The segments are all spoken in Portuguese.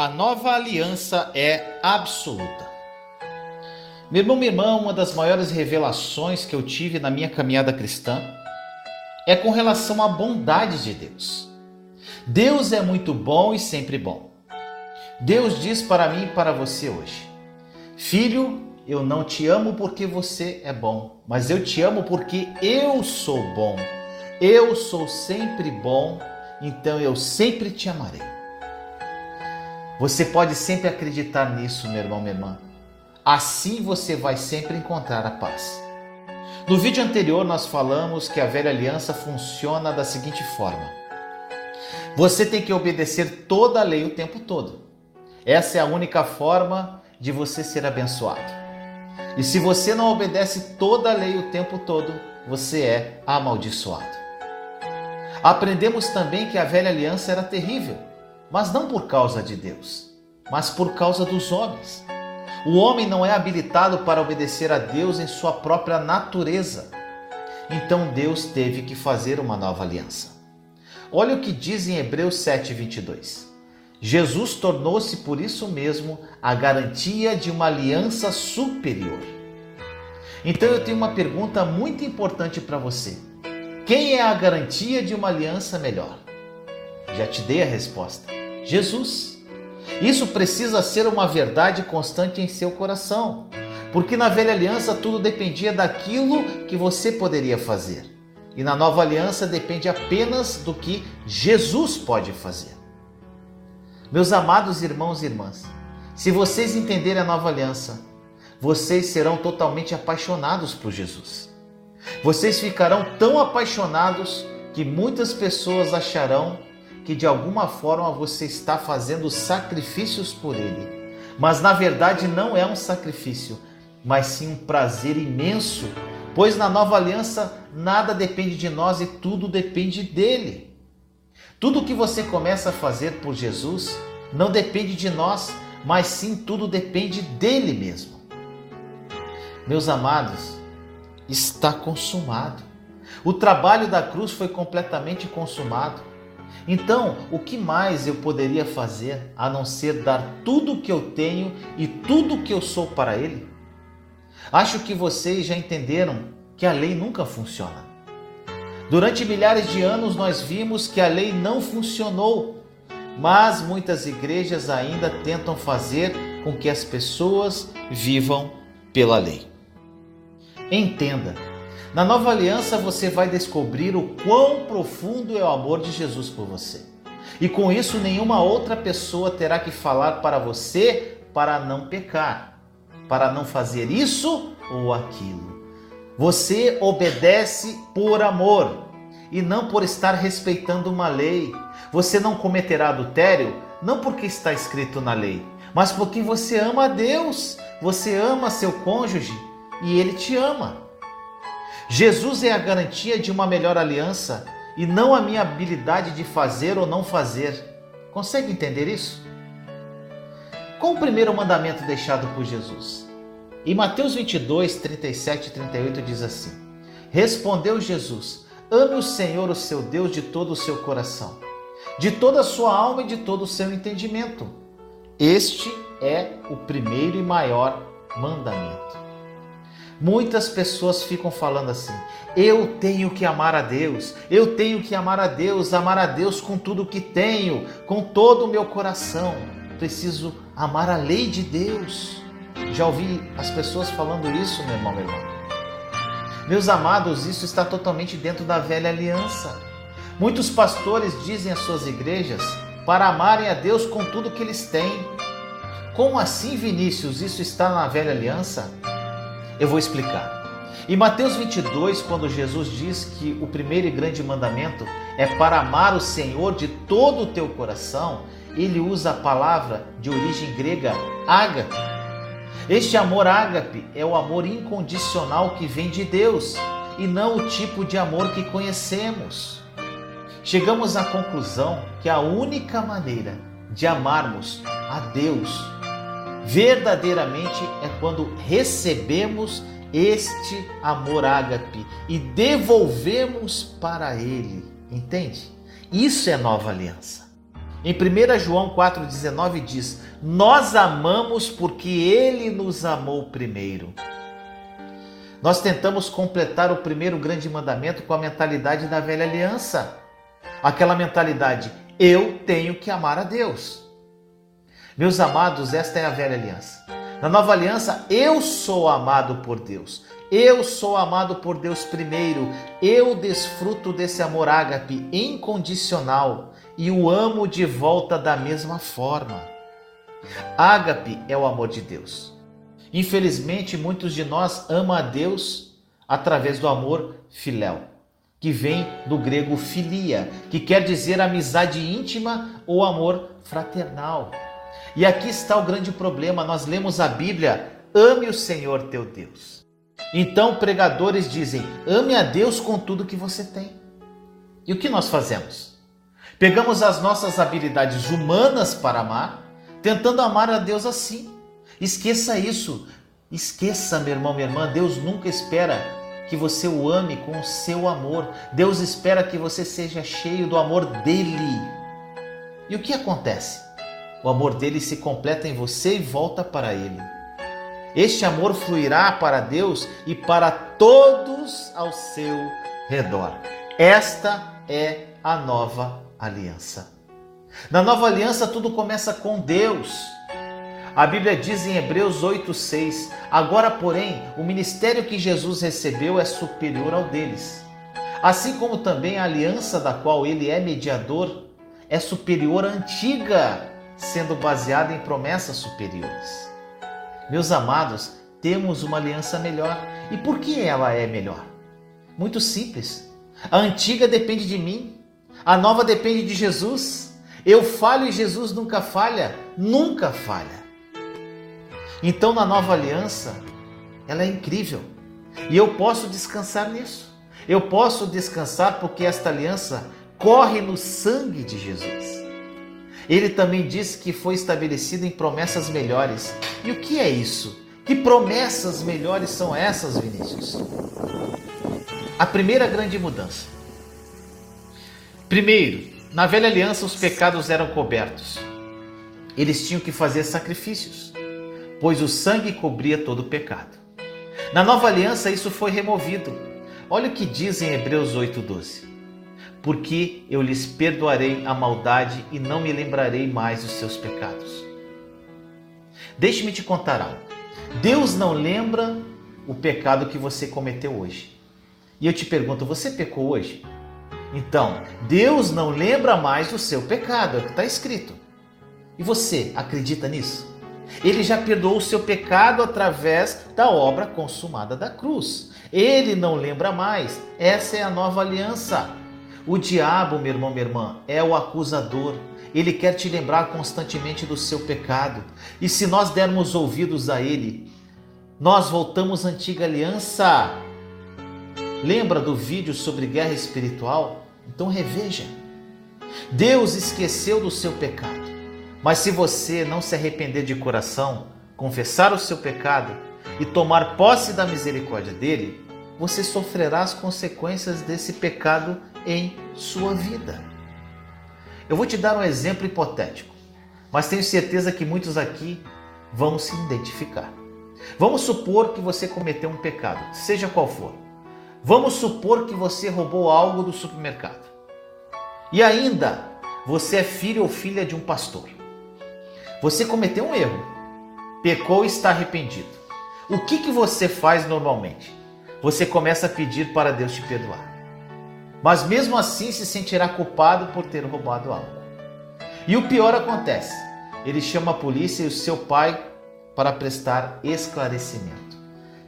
A nova aliança é absoluta. Meu irmão, minha irmã, uma das maiores revelações que eu tive na minha caminhada cristã é com relação à bondade de Deus. Deus é muito bom e sempre bom. Deus diz para mim e para você hoje: Filho, eu não te amo porque você é bom, mas eu te amo porque eu sou bom. Eu sou sempre bom, então eu sempre te amarei. Você pode sempre acreditar nisso, meu irmão, minha irmã. Assim você vai sempre encontrar a paz. No vídeo anterior, nós falamos que a velha aliança funciona da seguinte forma: você tem que obedecer toda a lei o tempo todo. Essa é a única forma de você ser abençoado. E se você não obedece toda a lei o tempo todo, você é amaldiçoado. Aprendemos também que a velha aliança era terrível mas não por causa de Deus, mas por causa dos homens. O homem não é habilitado para obedecer a Deus em sua própria natureza. Então Deus teve que fazer uma nova aliança. Olha o que diz em Hebreus 7:22. Jesus tornou-se por isso mesmo a garantia de uma aliança superior. Então eu tenho uma pergunta muito importante para você. Quem é a garantia de uma aliança melhor? Já te dei a resposta. Jesus. Isso precisa ser uma verdade constante em seu coração, porque na velha aliança tudo dependia daquilo que você poderia fazer, e na nova aliança depende apenas do que Jesus pode fazer. Meus amados irmãos e irmãs, se vocês entenderem a nova aliança, vocês serão totalmente apaixonados por Jesus. Vocês ficarão tão apaixonados que muitas pessoas acharão que de alguma forma você está fazendo sacrifícios por ele. Mas na verdade não é um sacrifício, mas sim um prazer imenso, pois na nova aliança nada depende de nós e tudo depende dele. Tudo que você começa a fazer por Jesus não depende de nós, mas sim tudo depende dele mesmo. Meus amados, está consumado. O trabalho da cruz foi completamente consumado. Então, o que mais eu poderia fazer a não ser dar tudo o que eu tenho e tudo o que eu sou para Ele? Acho que vocês já entenderam que a lei nunca funciona. Durante milhares de anos nós vimos que a lei não funcionou, mas muitas igrejas ainda tentam fazer com que as pessoas vivam pela lei. Entenda, na nova aliança você vai descobrir o quão profundo é o amor de Jesus por você. E com isso, nenhuma outra pessoa terá que falar para você para não pecar, para não fazer isso ou aquilo. Você obedece por amor e não por estar respeitando uma lei. Você não cometerá adultério não porque está escrito na lei, mas porque você ama a Deus, você ama seu cônjuge e ele te ama. Jesus é a garantia de uma melhor aliança e não a minha habilidade de fazer ou não fazer. Consegue entender isso? Qual o primeiro mandamento deixado por Jesus? Em Mateus 22, 37 e 38 diz assim: Respondeu Jesus: Ame o Senhor, o seu Deus, de todo o seu coração, de toda a sua alma e de todo o seu entendimento. Este é o primeiro e maior mandamento. Muitas pessoas ficam falando assim: eu tenho que amar a Deus, eu tenho que amar a Deus, amar a Deus com tudo que tenho, com todo o meu coração. Preciso amar a lei de Deus. Já ouvi as pessoas falando isso, meu irmão, meu irmão. Meus amados, isso está totalmente dentro da velha aliança. Muitos pastores dizem às suas igrejas para amarem a Deus com tudo que eles têm. Como assim, Vinícius, isso está na velha aliança? Eu vou explicar. Em Mateus 22, quando Jesus diz que o primeiro e grande mandamento é para amar o Senhor de todo o teu coração, ele usa a palavra de origem grega ágape. Este amor ágape é o amor incondicional que vem de Deus e não o tipo de amor que conhecemos. Chegamos à conclusão que a única maneira de amarmos a Deus verdadeiramente é quando recebemos este amor ágape e devolvemos para ele. Entende? Isso é nova aliança. Em 1 João 4,19 diz: Nós amamos porque Ele nos amou primeiro. Nós tentamos completar o primeiro grande mandamento com a mentalidade da velha aliança. Aquela mentalidade, eu tenho que amar a Deus. Meus amados, esta é a velha aliança. Na nova aliança, eu sou amado por Deus. Eu sou amado por Deus primeiro. Eu desfruto desse amor ágape incondicional e o amo de volta da mesma forma. Ágape é o amor de Deus. Infelizmente, muitos de nós amam a Deus através do amor filéu, que vem do grego filia, que quer dizer amizade íntima ou amor fraternal. E aqui está o grande problema: nós lemos a Bíblia, ame o Senhor teu Deus. Então, pregadores dizem: ame a Deus com tudo que você tem. E o que nós fazemos? Pegamos as nossas habilidades humanas para amar, tentando amar a Deus assim. Esqueça isso. Esqueça, meu irmão, minha irmã. Deus nunca espera que você o ame com o seu amor. Deus espera que você seja cheio do amor dele. E o que acontece? O amor dele se completa em você e volta para ele. Este amor fluirá para Deus e para todos ao seu redor. Esta é a nova aliança. Na nova aliança, tudo começa com Deus. A Bíblia diz em Hebreus 8,6: Agora, porém, o ministério que Jesus recebeu é superior ao deles. Assim como também a aliança da qual ele é mediador é superior à antiga, sendo baseada em promessas superiores. Meus amados, temos uma aliança melhor. E por que ela é melhor? Muito simples. A antiga depende de mim, a nova depende de Jesus. Eu falho e Jesus nunca falha, nunca falha. Então, na nova aliança, ela é incrível. E eu posso descansar nisso. Eu posso descansar porque esta aliança corre no sangue de Jesus. Ele também disse que foi estabelecido em promessas melhores. E o que é isso? Que promessas melhores são essas, Vinícius? A primeira grande mudança. Primeiro, na velha aliança os pecados eram cobertos. Eles tinham que fazer sacrifícios pois o sangue cobria todo o pecado. Na nova aliança isso foi removido. Olha o que diz em Hebreus 8:12. Porque eu lhes perdoarei a maldade e não me lembrarei mais dos seus pecados. Deixe-me te contar algo. Deus não lembra o pecado que você cometeu hoje. E eu te pergunto, você pecou hoje? Então, Deus não lembra mais do seu pecado, é o que está escrito. E você acredita nisso? Ele já perdoou o seu pecado através da obra consumada da cruz. Ele não lembra mais. Essa é a nova aliança. O diabo, meu irmão, minha irmã, é o acusador. Ele quer te lembrar constantemente do seu pecado. E se nós dermos ouvidos a ele, nós voltamos à antiga aliança. Lembra do vídeo sobre guerra espiritual? Então reveja. Deus esqueceu do seu pecado. Mas se você não se arrepender de coração, confessar o seu pecado e tomar posse da misericórdia dele, você sofrerá as consequências desse pecado em sua vida. Eu vou te dar um exemplo hipotético, mas tenho certeza que muitos aqui vão se identificar. Vamos supor que você cometeu um pecado, seja qual for. Vamos supor que você roubou algo do supermercado. E ainda, você é filho ou filha de um pastor. Você cometeu um erro, pecou e está arrependido. O que, que você faz normalmente? Você começa a pedir para Deus te perdoar. Mas mesmo assim se sentirá culpado por ter roubado algo. E o pior acontece: ele chama a polícia e o seu pai para prestar esclarecimento.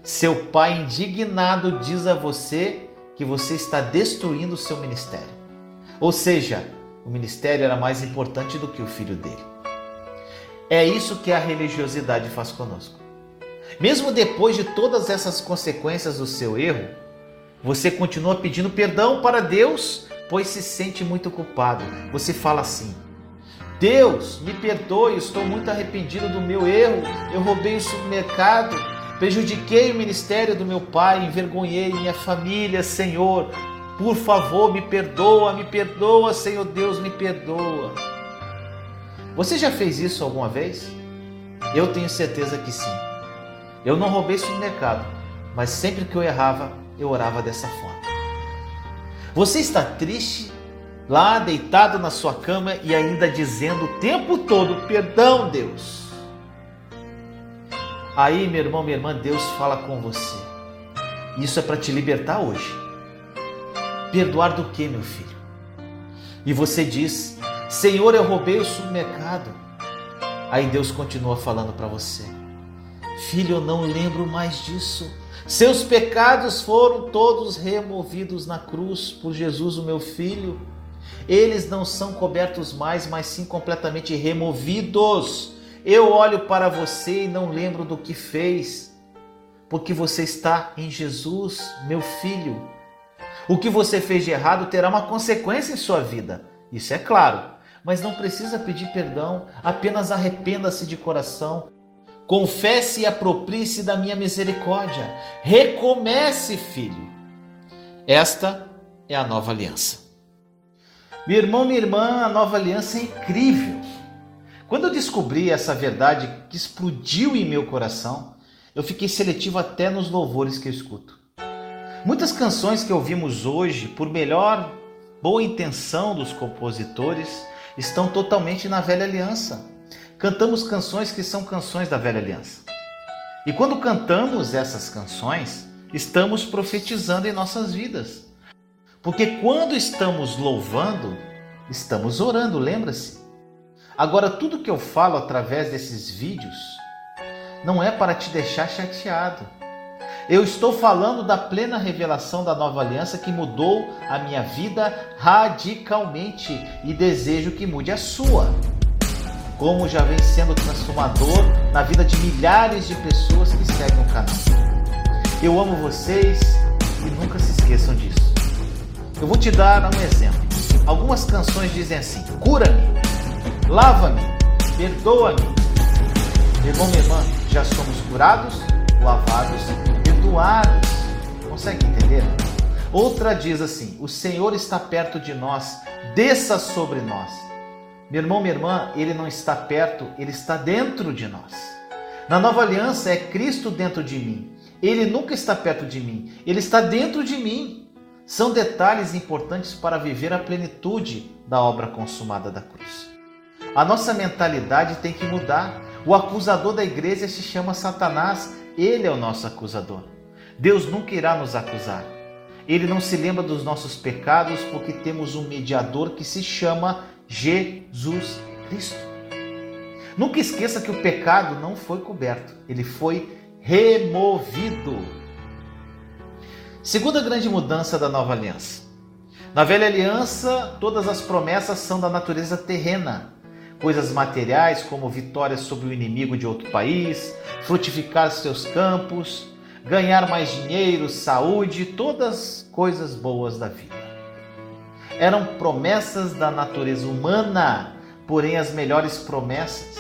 Seu pai, indignado, diz a você que você está destruindo o seu ministério. Ou seja, o ministério era mais importante do que o filho dele. É isso que a religiosidade faz conosco. Mesmo depois de todas essas consequências do seu erro, você continua pedindo perdão para Deus, pois se sente muito culpado. Você fala assim: Deus, me perdoe, estou muito arrependido do meu erro. Eu roubei o supermercado, prejudiquei o ministério do meu pai, envergonhei minha família, Senhor. Por favor, me perdoa, me perdoa, Senhor Deus, me perdoa. Você já fez isso alguma vez? Eu tenho certeza que sim. Eu não roubei supermercado, mas sempre que eu errava, eu orava dessa forma. Você está triste, lá deitado na sua cama e ainda dizendo o tempo todo: Perdão, Deus. Aí, meu irmão, minha irmã, Deus fala com você. Isso é para te libertar hoje. Perdoar do que, meu filho? E você diz: Senhor, eu roubei o supermercado. Aí Deus continua falando para você: Filho, eu não lembro mais disso. Seus pecados foram todos removidos na cruz por Jesus, o meu filho. Eles não são cobertos mais, mas sim completamente removidos. Eu olho para você e não lembro do que fez, porque você está em Jesus, meu filho. O que você fez de errado terá uma consequência em sua vida, isso é claro, mas não precisa pedir perdão, apenas arrependa-se de coração. Confesse e aproprie-se da minha misericórdia. Recomece, filho. Esta é a nova aliança. Meu irmão, minha irmã, a nova aliança é incrível. Quando eu descobri essa verdade que explodiu em meu coração, eu fiquei seletivo até nos louvores que eu escuto. Muitas canções que ouvimos hoje, por melhor boa intenção dos compositores, estão totalmente na velha aliança. Cantamos canções que são canções da velha aliança. E quando cantamos essas canções, estamos profetizando em nossas vidas. Porque quando estamos louvando, estamos orando, lembra-se? Agora, tudo que eu falo através desses vídeos não é para te deixar chateado eu estou falando da plena revelação da nova aliança que mudou a minha vida radicalmente e desejo que mude a sua. Como já vem sendo transformador na vida de milhares de pessoas que seguem o canal. Eu amo vocês e nunca se esqueçam disso. Eu vou te dar um exemplo. Algumas canções dizem assim: cura-me, lava-me, perdoa-me. Irmão, minha irmã, já somos curados, lavados perdoados. Consegue entender? Outra diz assim: O Senhor está perto de nós, desça sobre nós. Meu irmão, minha irmã, ele não está perto, ele está dentro de nós. Na nova aliança é Cristo dentro de mim. Ele nunca está perto de mim, ele está dentro de mim. São detalhes importantes para viver a plenitude da obra consumada da cruz. A nossa mentalidade tem que mudar. O acusador da igreja se chama Satanás, ele é o nosso acusador. Deus nunca irá nos acusar. Ele não se lembra dos nossos pecados porque temos um mediador que se chama Jesus Cristo. Nunca esqueça que o pecado não foi coberto, ele foi removido. Segunda grande mudança da nova aliança. Na velha aliança, todas as promessas são da natureza terrena. Coisas materiais como vitórias sobre o inimigo de outro país, frutificar seus campos, ganhar mais dinheiro, saúde, todas coisas boas da vida. Eram promessas da natureza humana, porém as melhores promessas,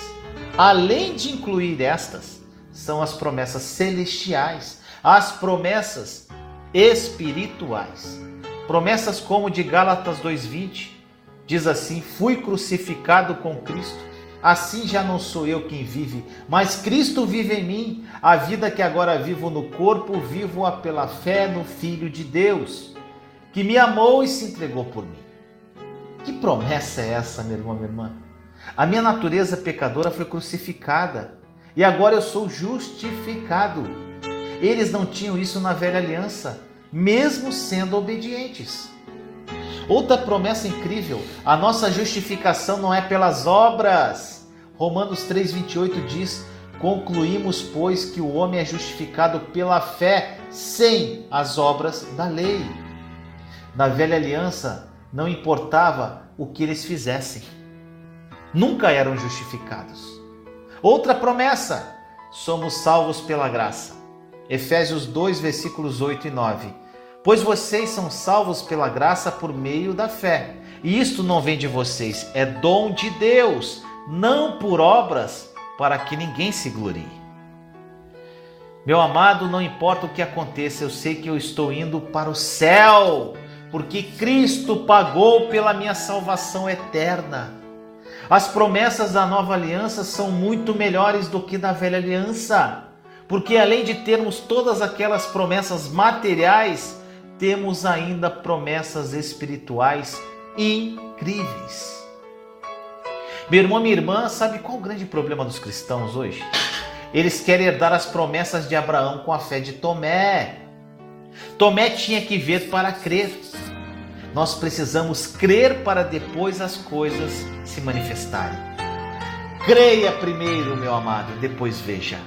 além de incluir estas, são as promessas celestiais, as promessas espirituais. Promessas como de Gálatas 2:20 diz assim: "Fui crucificado com Cristo Assim já não sou eu quem vive, mas Cristo vive em mim. A vida que agora vivo no corpo, vivo-a pela fé no Filho de Deus, que me amou e se entregou por mim. Que promessa é essa, meu irmão, minha irmã? A minha natureza pecadora foi crucificada e agora eu sou justificado. Eles não tinham isso na velha aliança, mesmo sendo obedientes. Outra promessa incrível: a nossa justificação não é pelas obras. Romanos 3,28 diz: Concluímos, pois, que o homem é justificado pela fé, sem as obras da lei. Na velha aliança, não importava o que eles fizessem, nunca eram justificados. Outra promessa: somos salvos pela graça. Efésios 2, versículos 8 e 9 pois vocês são salvos pela graça por meio da fé. E isto não vem de vocês, é dom de Deus, não por obras, para que ninguém se glorie. Meu amado, não importa o que aconteça, eu sei que eu estou indo para o céu, porque Cristo pagou pela minha salvação eterna. As promessas da nova aliança são muito melhores do que da velha aliança, porque além de termos todas aquelas promessas materiais, temos ainda promessas espirituais incríveis. Meu irmão, minha irmã, sabe qual o grande problema dos cristãos hoje? Eles querem herdar as promessas de Abraão com a fé de Tomé. Tomé tinha que ver para crer. Nós precisamos crer para depois as coisas se manifestarem. Creia primeiro, meu amado, depois veja.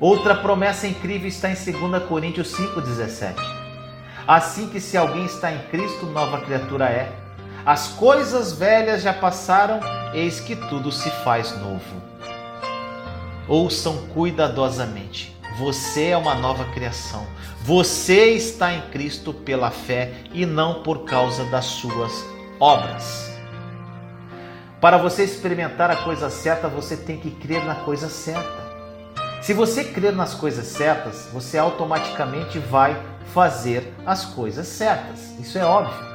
Outra promessa incrível está em 2 Coríntios 5,17. Assim que se alguém está em Cristo, nova criatura é. As coisas velhas já passaram, eis que tudo se faz novo. Ouçam cuidadosamente. Você é uma nova criação. Você está em Cristo pela fé e não por causa das suas obras. Para você experimentar a coisa certa, você tem que crer na coisa certa. Se você crer nas coisas certas, você automaticamente vai fazer as coisas certas. Isso é óbvio.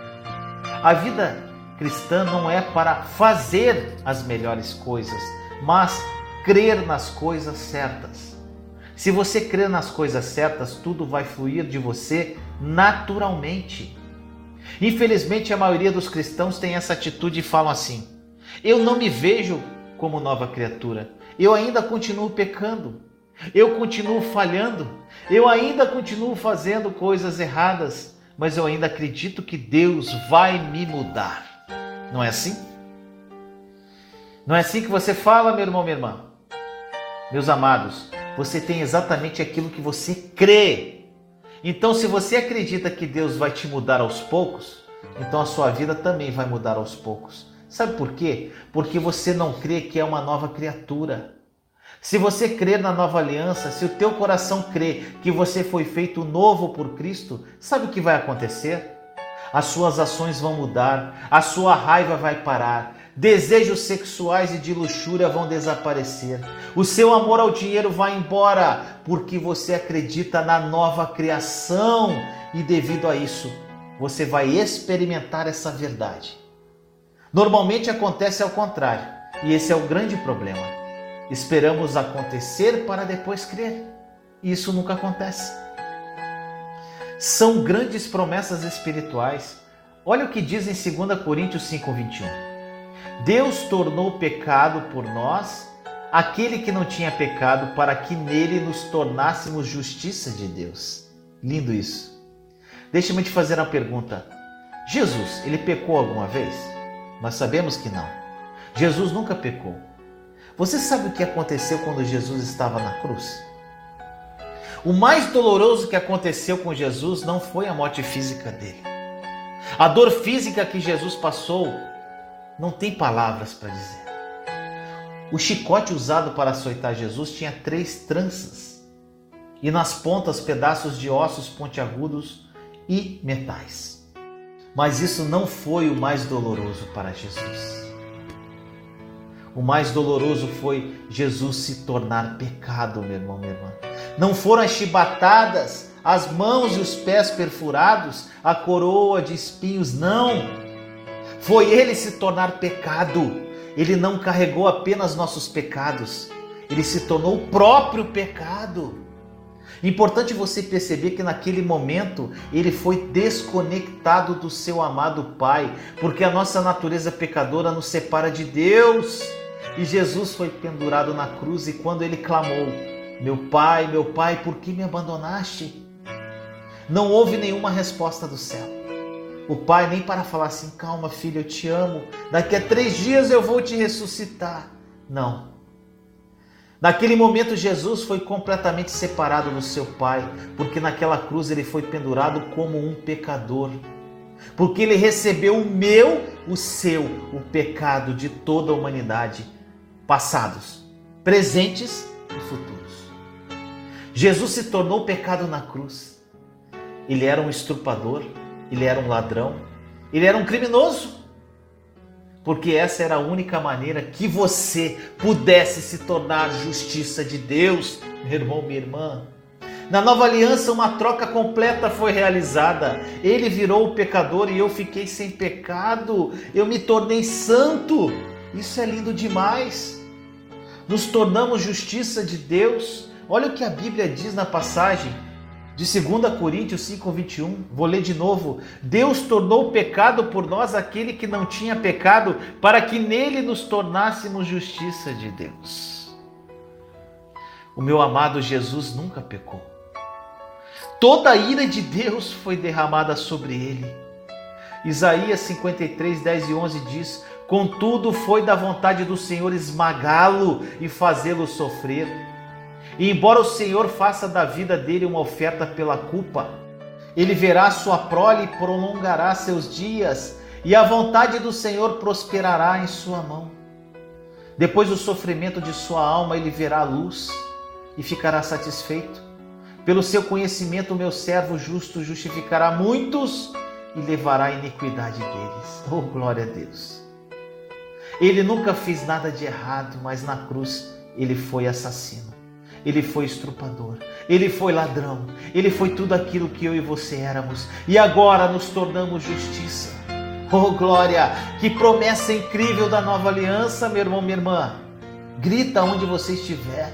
A vida cristã não é para fazer as melhores coisas, mas crer nas coisas certas. Se você crer nas coisas certas, tudo vai fluir de você naturalmente. Infelizmente, a maioria dos cristãos tem essa atitude e falam assim: Eu não me vejo como nova criatura, eu ainda continuo pecando, eu continuo falhando, eu ainda continuo fazendo coisas erradas, mas eu ainda acredito que Deus vai me mudar. Não é assim? Não é assim que você fala, meu irmão, minha irmã? Meus amados, você tem exatamente aquilo que você crê. Então, se você acredita que Deus vai te mudar aos poucos, então a sua vida também vai mudar aos poucos. Sabe por quê? Porque você não crê que é uma nova criatura. Se você crer na nova aliança, se o teu coração crê que você foi feito novo por Cristo, sabe o que vai acontecer? As suas ações vão mudar, a sua raiva vai parar, Desejos sexuais e de luxúria vão desaparecer. O seu amor ao dinheiro vai embora, porque você acredita na nova criação e devido a isso, você vai experimentar essa verdade. Normalmente acontece ao contrário, e esse é o grande problema. Esperamos acontecer para depois crer. Isso nunca acontece. São grandes promessas espirituais. Olha o que diz em 2 Coríntios 5:21. Deus tornou pecado por nós aquele que não tinha pecado, para que nele nos tornássemos justiça de Deus. Lindo isso. Deixa-me te fazer uma pergunta. Jesus, ele pecou alguma vez? Nós sabemos que não. Jesus nunca pecou. Você sabe o que aconteceu quando Jesus estava na cruz? O mais doloroso que aconteceu com Jesus não foi a morte física dele. A dor física que Jesus passou não tem palavras para dizer. O chicote usado para açoitar Jesus tinha três tranças e nas pontas pedaços de ossos pontiagudos e metais. Mas isso não foi o mais doloroso para Jesus. O mais doloroso foi Jesus se tornar pecado, meu irmão, minha irmã. Não foram as chibatadas, as mãos e os pés perfurados, a coroa de espinhos, não foi ele se tornar pecado. Ele não carregou apenas nossos pecados, ele se tornou o próprio pecado. Importante você perceber que naquele momento ele foi desconectado do seu amado Pai, porque a nossa natureza pecadora nos separa de Deus. E Jesus foi pendurado na cruz e quando ele clamou: Meu Pai, meu Pai, por que me abandonaste? Não houve nenhuma resposta do céu. O pai nem para falar assim, calma filho, eu te amo, daqui a três dias eu vou te ressuscitar. Não. Naquele momento Jesus foi completamente separado do seu pai, porque naquela cruz ele foi pendurado como um pecador. Porque ele recebeu o meu, o seu, o pecado de toda a humanidade, passados, presentes e futuros. Jesus se tornou pecado na cruz. Ele era um estrupador, ele era um ladrão, ele era um criminoso. Porque essa era a única maneira que você pudesse se tornar justiça de Deus, meu irmão, minha irmã. Na nova aliança, uma troca completa foi realizada. Ele virou o pecador e eu fiquei sem pecado. Eu me tornei santo. Isso é lindo demais. Nos tornamos justiça de Deus. Olha o que a Bíblia diz na passagem de 2 Coríntios 5:21. Vou ler de novo. Deus tornou pecado por nós aquele que não tinha pecado, para que nele nos tornássemos justiça de Deus. O meu amado Jesus nunca pecou. Toda a ira de Deus foi derramada sobre ele. Isaías 53, 10 e 11 diz: Contudo, foi da vontade do Senhor esmagá-lo e fazê-lo sofrer. E embora o Senhor faça da vida dele uma oferta pela culpa, ele verá sua prole e prolongará seus dias, e a vontade do Senhor prosperará em sua mão. Depois do sofrimento de sua alma, ele verá a luz e ficará satisfeito. Pelo seu conhecimento, o meu servo justo justificará muitos e levará a iniquidade deles. Oh, glória a Deus! Ele nunca fez nada de errado, mas na cruz ele foi assassino ele foi estrupador, ele foi ladrão, ele foi tudo aquilo que eu e você éramos e agora nos tornamos justiça. Oh glória, que promessa incrível da nova aliança, meu irmão, minha irmã. Grita onde você estiver.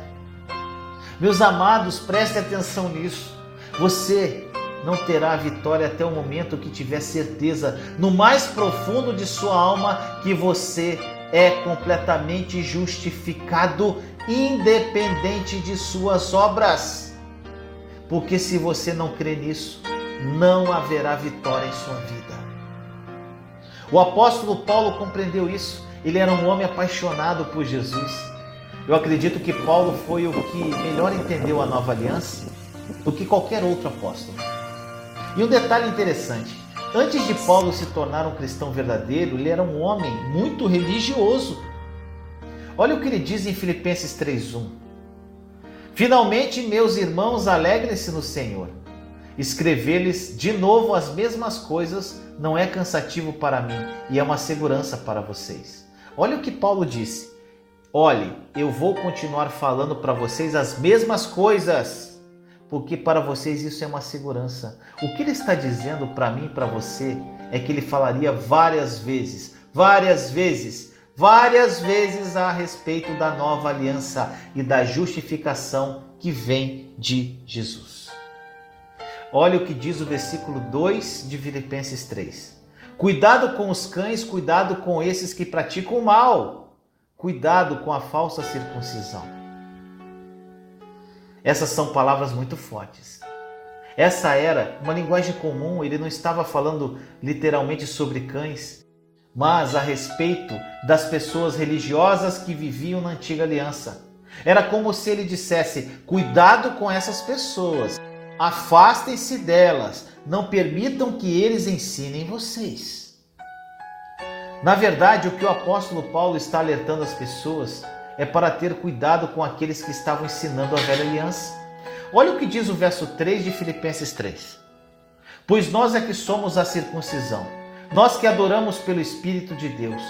Meus amados, preste atenção nisso. Você não terá vitória até o momento que tiver certeza no mais profundo de sua alma que você é completamente justificado independente de suas obras. Porque se você não crê nisso, não haverá vitória em sua vida. O apóstolo Paulo compreendeu isso. Ele era um homem apaixonado por Jesus. Eu acredito que Paulo foi o que melhor entendeu a nova aliança do que qualquer outro apóstolo. E um detalhe interessante: antes de Paulo se tornar um cristão verdadeiro, ele era um homem muito religioso. Olha o que ele diz em Filipenses 3:1. Finalmente, meus irmãos, alegrem-se no Senhor. Escrever-lhes de novo as mesmas coisas não é cansativo para mim e é uma segurança para vocês. Olha o que Paulo disse. Olhe, eu vou continuar falando para vocês as mesmas coisas, porque para vocês isso é uma segurança. O que ele está dizendo para mim e para você é que ele falaria várias vezes, várias vezes várias vezes a respeito da nova aliança e da justificação que vem de Jesus. Olha o que diz o versículo 2 de Filipenses 3. Cuidado com os cães, cuidado com esses que praticam o mal, cuidado com a falsa circuncisão. Essas são palavras muito fortes. Essa era uma linguagem comum, ele não estava falando literalmente sobre cães, mas a respeito das pessoas religiosas que viviam na antiga aliança. Era como se ele dissesse: cuidado com essas pessoas, afastem-se delas, não permitam que eles ensinem vocês. Na verdade, o que o apóstolo Paulo está alertando as pessoas é para ter cuidado com aqueles que estavam ensinando a velha aliança. Olha o que diz o verso 3 de Filipenses 3. Pois nós é que somos a circuncisão nós que adoramos pelo Espírito de Deus,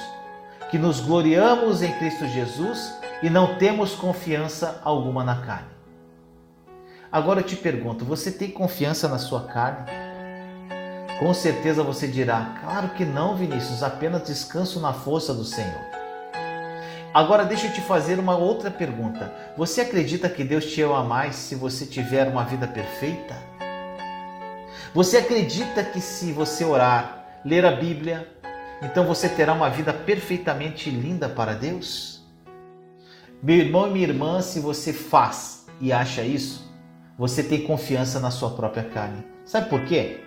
que nos gloriamos em Cristo Jesus e não temos confiança alguma na carne. Agora eu te pergunto: você tem confiança na sua carne? Com certeza você dirá: Claro que não, Vinícius, apenas descanso na força do Senhor. Agora deixa eu te fazer uma outra pergunta. Você acredita que Deus te ama mais se você tiver uma vida perfeita? Você acredita que se você orar, ler a Bíblia, então você terá uma vida perfeitamente linda para Deus? Meu irmão e minha irmã, se você faz e acha isso, você tem confiança na sua própria carne. Sabe por quê?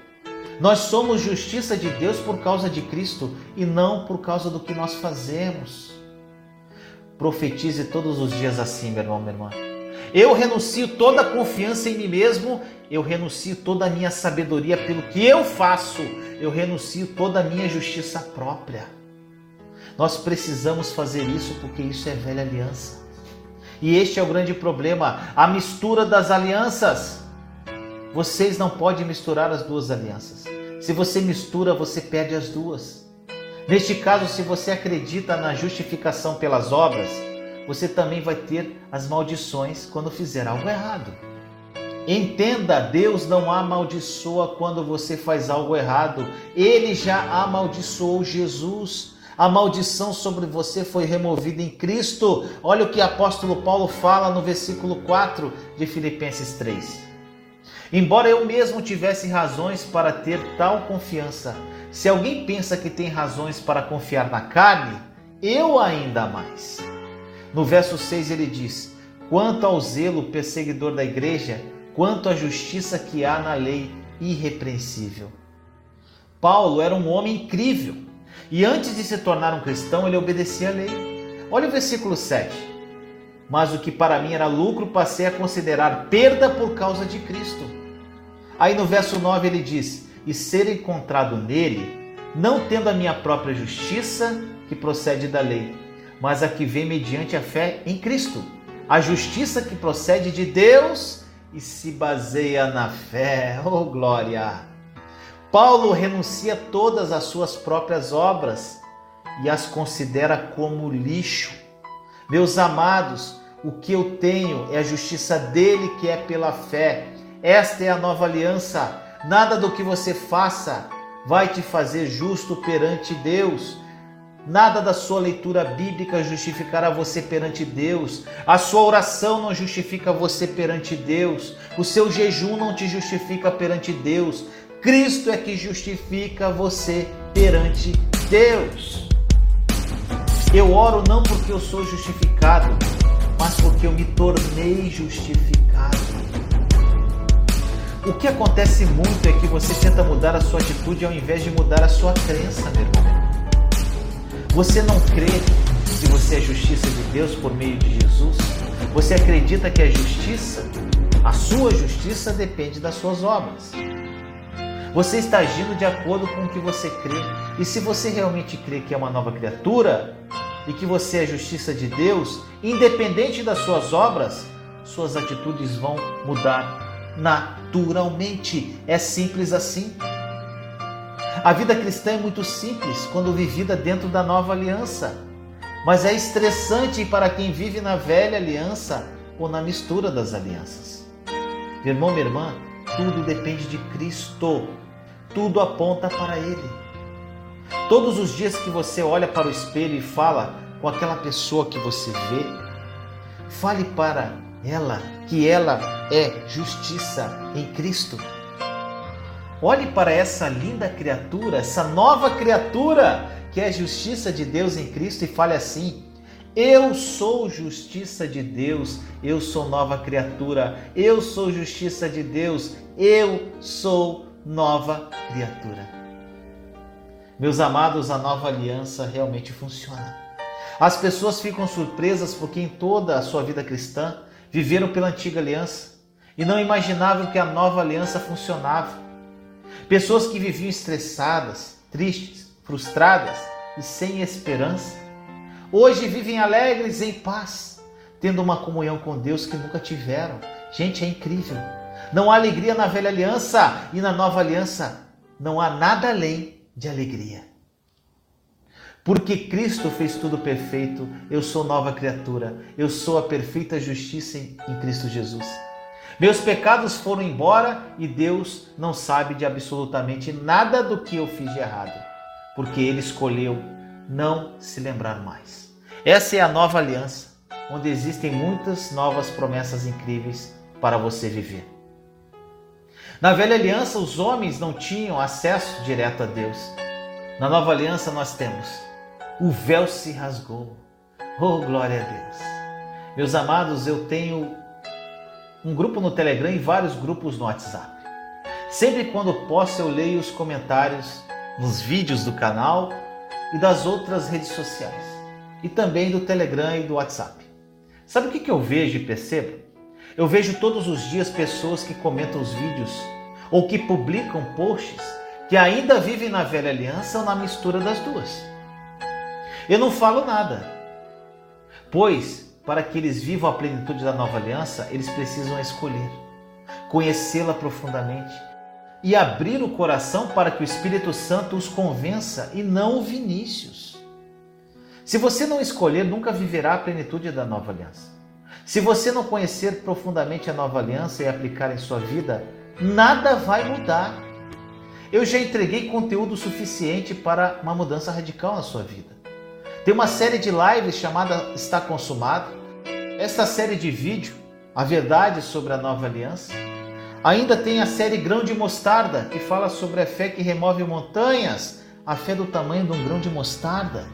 Nós somos justiça de Deus por causa de Cristo e não por causa do que nós fazemos. Profetize todos os dias assim, meu irmão, minha irmã. Eu renuncio toda confiança em mim mesmo, eu renuncio toda a minha sabedoria pelo que eu faço, eu renuncio toda a minha justiça própria. Nós precisamos fazer isso porque isso é velha aliança. E este é o grande problema, a mistura das alianças. Vocês não podem misturar as duas alianças. Se você mistura, você perde as duas. Neste caso, se você acredita na justificação pelas obras, você também vai ter as maldições quando fizer algo errado. Entenda, Deus não amaldiçoa quando você faz algo errado. Ele já amaldiçoou Jesus. A maldição sobre você foi removida em Cristo. Olha o que o apóstolo Paulo fala no versículo 4 de Filipenses 3. Embora eu mesmo tivesse razões para ter tal confiança, se alguém pensa que tem razões para confiar na carne, eu ainda mais. No verso 6 ele diz: Quanto ao zelo perseguidor da igreja, quanto à justiça que há na lei irrepreensível. Paulo era um homem incrível e antes de se tornar um cristão, ele obedecia à lei. Olha o versículo 7. Mas o que para mim era lucro, passei a considerar perda por causa de Cristo. Aí no verso 9 ele diz: E ser encontrado nele, não tendo a minha própria justiça, que procede da lei, mas a que vem mediante a fé em Cristo. A justiça que procede de Deus e se baseia na fé. Oh, glória! Paulo renuncia todas as suas próprias obras e as considera como lixo. Meus amados, o que eu tenho é a justiça dele que é pela fé. Esta é a nova aliança. Nada do que você faça vai te fazer justo perante Deus. Nada da sua leitura bíblica justificará você perante Deus. A sua oração não justifica você perante Deus. O seu jejum não te justifica perante Deus. Cristo é que justifica você perante Deus. Eu oro não porque eu sou justificado, mas porque eu me tornei justificado. O que acontece muito é que você tenta mudar a sua atitude ao invés de mudar a sua crença, meu irmão. Você não crê que você é justiça de Deus por meio de Jesus? Você acredita que a justiça, a sua justiça, depende das suas obras. Você está agindo de acordo com o que você crê. E se você realmente crê que é uma nova criatura e que você é justiça de Deus, independente das suas obras, suas atitudes vão mudar naturalmente. É simples assim. A vida cristã é muito simples quando vivida dentro da nova aliança, mas é estressante para quem vive na velha aliança ou na mistura das alianças. Meu irmão, minha irmã, tudo depende de Cristo tudo aponta para Ele. Todos os dias que você olha para o espelho e fala com aquela pessoa que você vê, fale para ela que ela é justiça em Cristo. Olhe para essa linda criatura, essa nova criatura que é justiça de Deus em Cristo e fale assim: Eu sou justiça de Deus, eu sou nova criatura, eu sou justiça de Deus, eu sou nova criatura. Meus amados, a nova aliança realmente funciona. As pessoas ficam surpresas porque em toda a sua vida cristã viveram pela antiga aliança e não imaginavam que a nova aliança funcionava. Pessoas que viviam estressadas, tristes, frustradas e sem esperança, hoje vivem alegres em paz, tendo uma comunhão com Deus que nunca tiveram. Gente, é incrível. Não há alegria na velha aliança e na nova aliança não há nada além de alegria. Porque Cristo fez tudo perfeito, eu sou nova criatura, eu sou a perfeita justiça em Cristo Jesus. Meus pecados foram embora e Deus não sabe de absolutamente nada do que eu fiz de errado, porque Ele escolheu não se lembrar mais. Essa é a nova aliança, onde existem muitas novas promessas incríveis para você viver. Na velha aliança, os homens não tinham acesso direto a Deus. Na nova aliança, nós temos. O véu se rasgou. Oh, glória a Deus. Meus amados, eu tenho um grupo no Telegram e vários grupos no WhatsApp. Sempre quando posso, eu leio os comentários nos vídeos do canal e das outras redes sociais, e também do Telegram e do WhatsApp. Sabe o que eu vejo e percebo? Eu vejo todos os dias pessoas que comentam os vídeos ou que publicam posts que ainda vivem na velha aliança ou na mistura das duas. Eu não falo nada, pois para que eles vivam a plenitude da nova aliança, eles precisam escolher, conhecê-la profundamente e abrir o coração para que o Espírito Santo os convença e não o Vinícius. Se você não escolher, nunca viverá a plenitude da nova aliança. Se você não conhecer profundamente a nova aliança e aplicar em sua vida, nada vai mudar. Eu já entreguei conteúdo suficiente para uma mudança radical na sua vida. Tem uma série de lives chamada Está Consumado. Esta série de vídeo, A Verdade sobre a Nova Aliança. Ainda tem a série Grão de Mostarda, que fala sobre a fé que remove montanhas, a fé do tamanho de um grão de mostarda.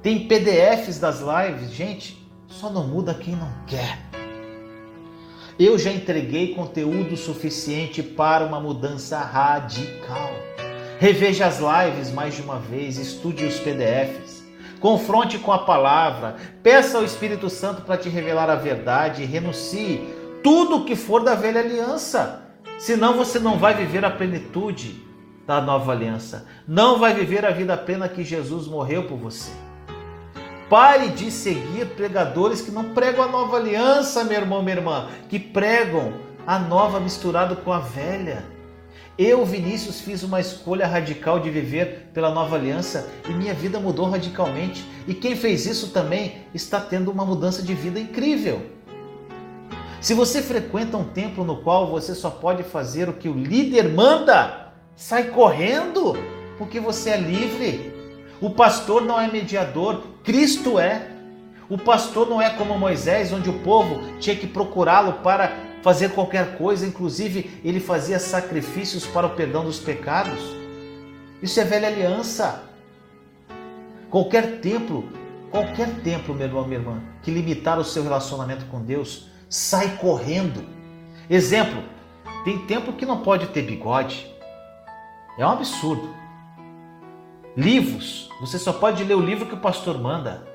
Tem PDFs das lives, gente, só não muda quem não quer. Eu já entreguei conteúdo suficiente para uma mudança radical. Reveja as lives mais de uma vez, estude os PDFs, confronte com a palavra, peça ao Espírito Santo para te revelar a verdade e renuncie tudo que for da velha aliança. Senão você não vai viver a plenitude da nova aliança, não vai viver a vida plena que Jesus morreu por você. Pare de seguir pregadores que não pregam a nova aliança, meu irmão, minha irmã, que pregam a nova misturado com a velha. Eu, Vinícius, fiz uma escolha radical de viver pela nova aliança e minha vida mudou radicalmente. E quem fez isso também está tendo uma mudança de vida incrível. Se você frequenta um templo no qual você só pode fazer o que o líder manda, sai correndo, porque você é livre. O pastor não é mediador, Cristo é. O pastor não é como Moisés, onde o povo tinha que procurá-lo para fazer qualquer coisa, inclusive ele fazia sacrifícios para o perdão dos pecados. Isso é velha aliança. Qualquer templo, qualquer templo, meu irmão, minha irmã, que limitar o seu relacionamento com Deus, sai correndo. Exemplo, tem templo que não pode ter bigode. É um absurdo. Livros, você só pode ler o livro que o pastor manda.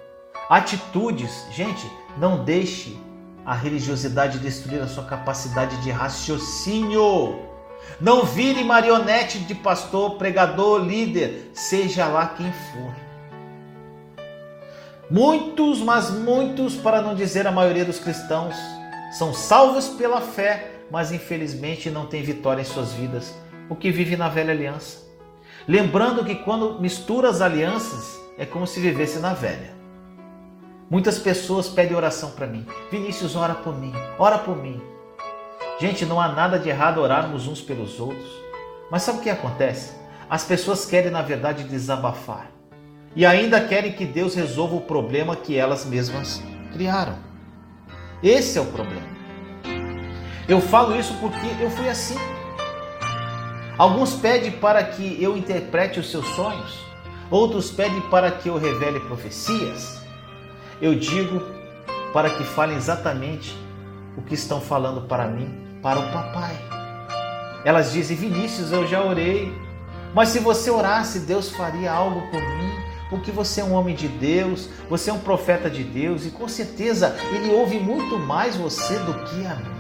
Atitudes, gente, não deixe a religiosidade destruir a sua capacidade de raciocínio. Não vire marionete de pastor, pregador, líder, seja lá quem for. Muitos, mas muitos, para não dizer a maioria dos cristãos, são salvos pela fé, mas infelizmente não têm vitória em suas vidas, o que vive na velha aliança. Lembrando que quando mistura as alianças, é como se vivesse na velha. Muitas pessoas pedem oração para mim. Vinícius, ora por mim, ora por mim. Gente, não há nada de errado orarmos uns pelos outros. Mas sabe o que acontece? As pessoas querem, na verdade, desabafar. E ainda querem que Deus resolva o problema que elas mesmas criaram. Esse é o problema. Eu falo isso porque eu fui assim. Alguns pedem para que eu interprete os seus sonhos, outros pedem para que eu revele profecias. Eu digo para que falem exatamente o que estão falando para mim, para o papai. Elas dizem: Vinícius, eu já orei, mas se você orasse, Deus faria algo por mim, porque você é um homem de Deus, você é um profeta de Deus e com certeza Ele ouve muito mais você do que a mim.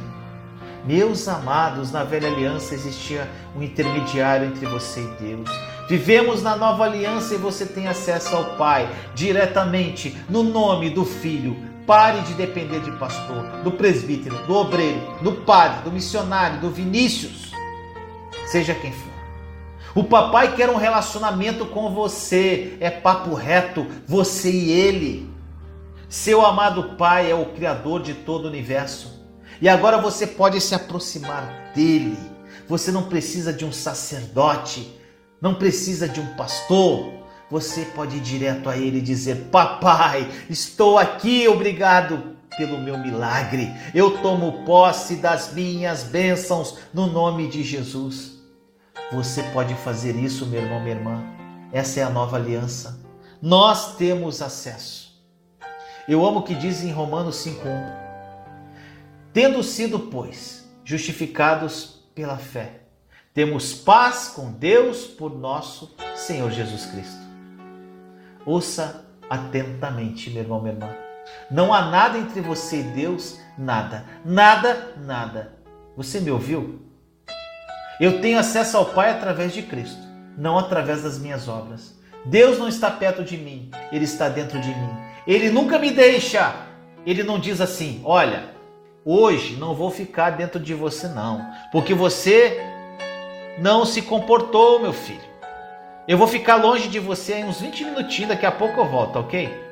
Meus amados, na velha aliança existia um intermediário entre você e Deus. Vivemos na nova aliança e você tem acesso ao Pai diretamente no nome do Filho. Pare de depender de pastor, do presbítero, do obreiro, do padre, do missionário, do Vinícius, seja quem for. O papai quer um relacionamento com você, é papo reto, você e ele. Seu amado Pai é o Criador de todo o universo. E agora você pode se aproximar dele. Você não precisa de um sacerdote, não precisa de um pastor. Você pode ir direto a ele e dizer: Papai, estou aqui, obrigado pelo meu milagre. Eu tomo posse das minhas bênçãos no nome de Jesus. Você pode fazer isso, meu irmão, minha irmã. Essa é a nova aliança. Nós temos acesso. Eu amo o que diz em Romanos 5:1. Tendo sido, pois, justificados pela fé, temos paz com Deus por nosso Senhor Jesus Cristo. Ouça atentamente, meu irmão, minha irmã. Não há nada entre você e Deus, nada, nada, nada. Você me ouviu? Eu tenho acesso ao Pai através de Cristo, não através das minhas obras. Deus não está perto de mim, Ele está dentro de mim. Ele nunca me deixa. Ele não diz assim: olha, Hoje não vou ficar dentro de você, não, porque você não se comportou, meu filho. Eu vou ficar longe de você em uns 20 minutinhos, daqui a pouco eu volto, ok?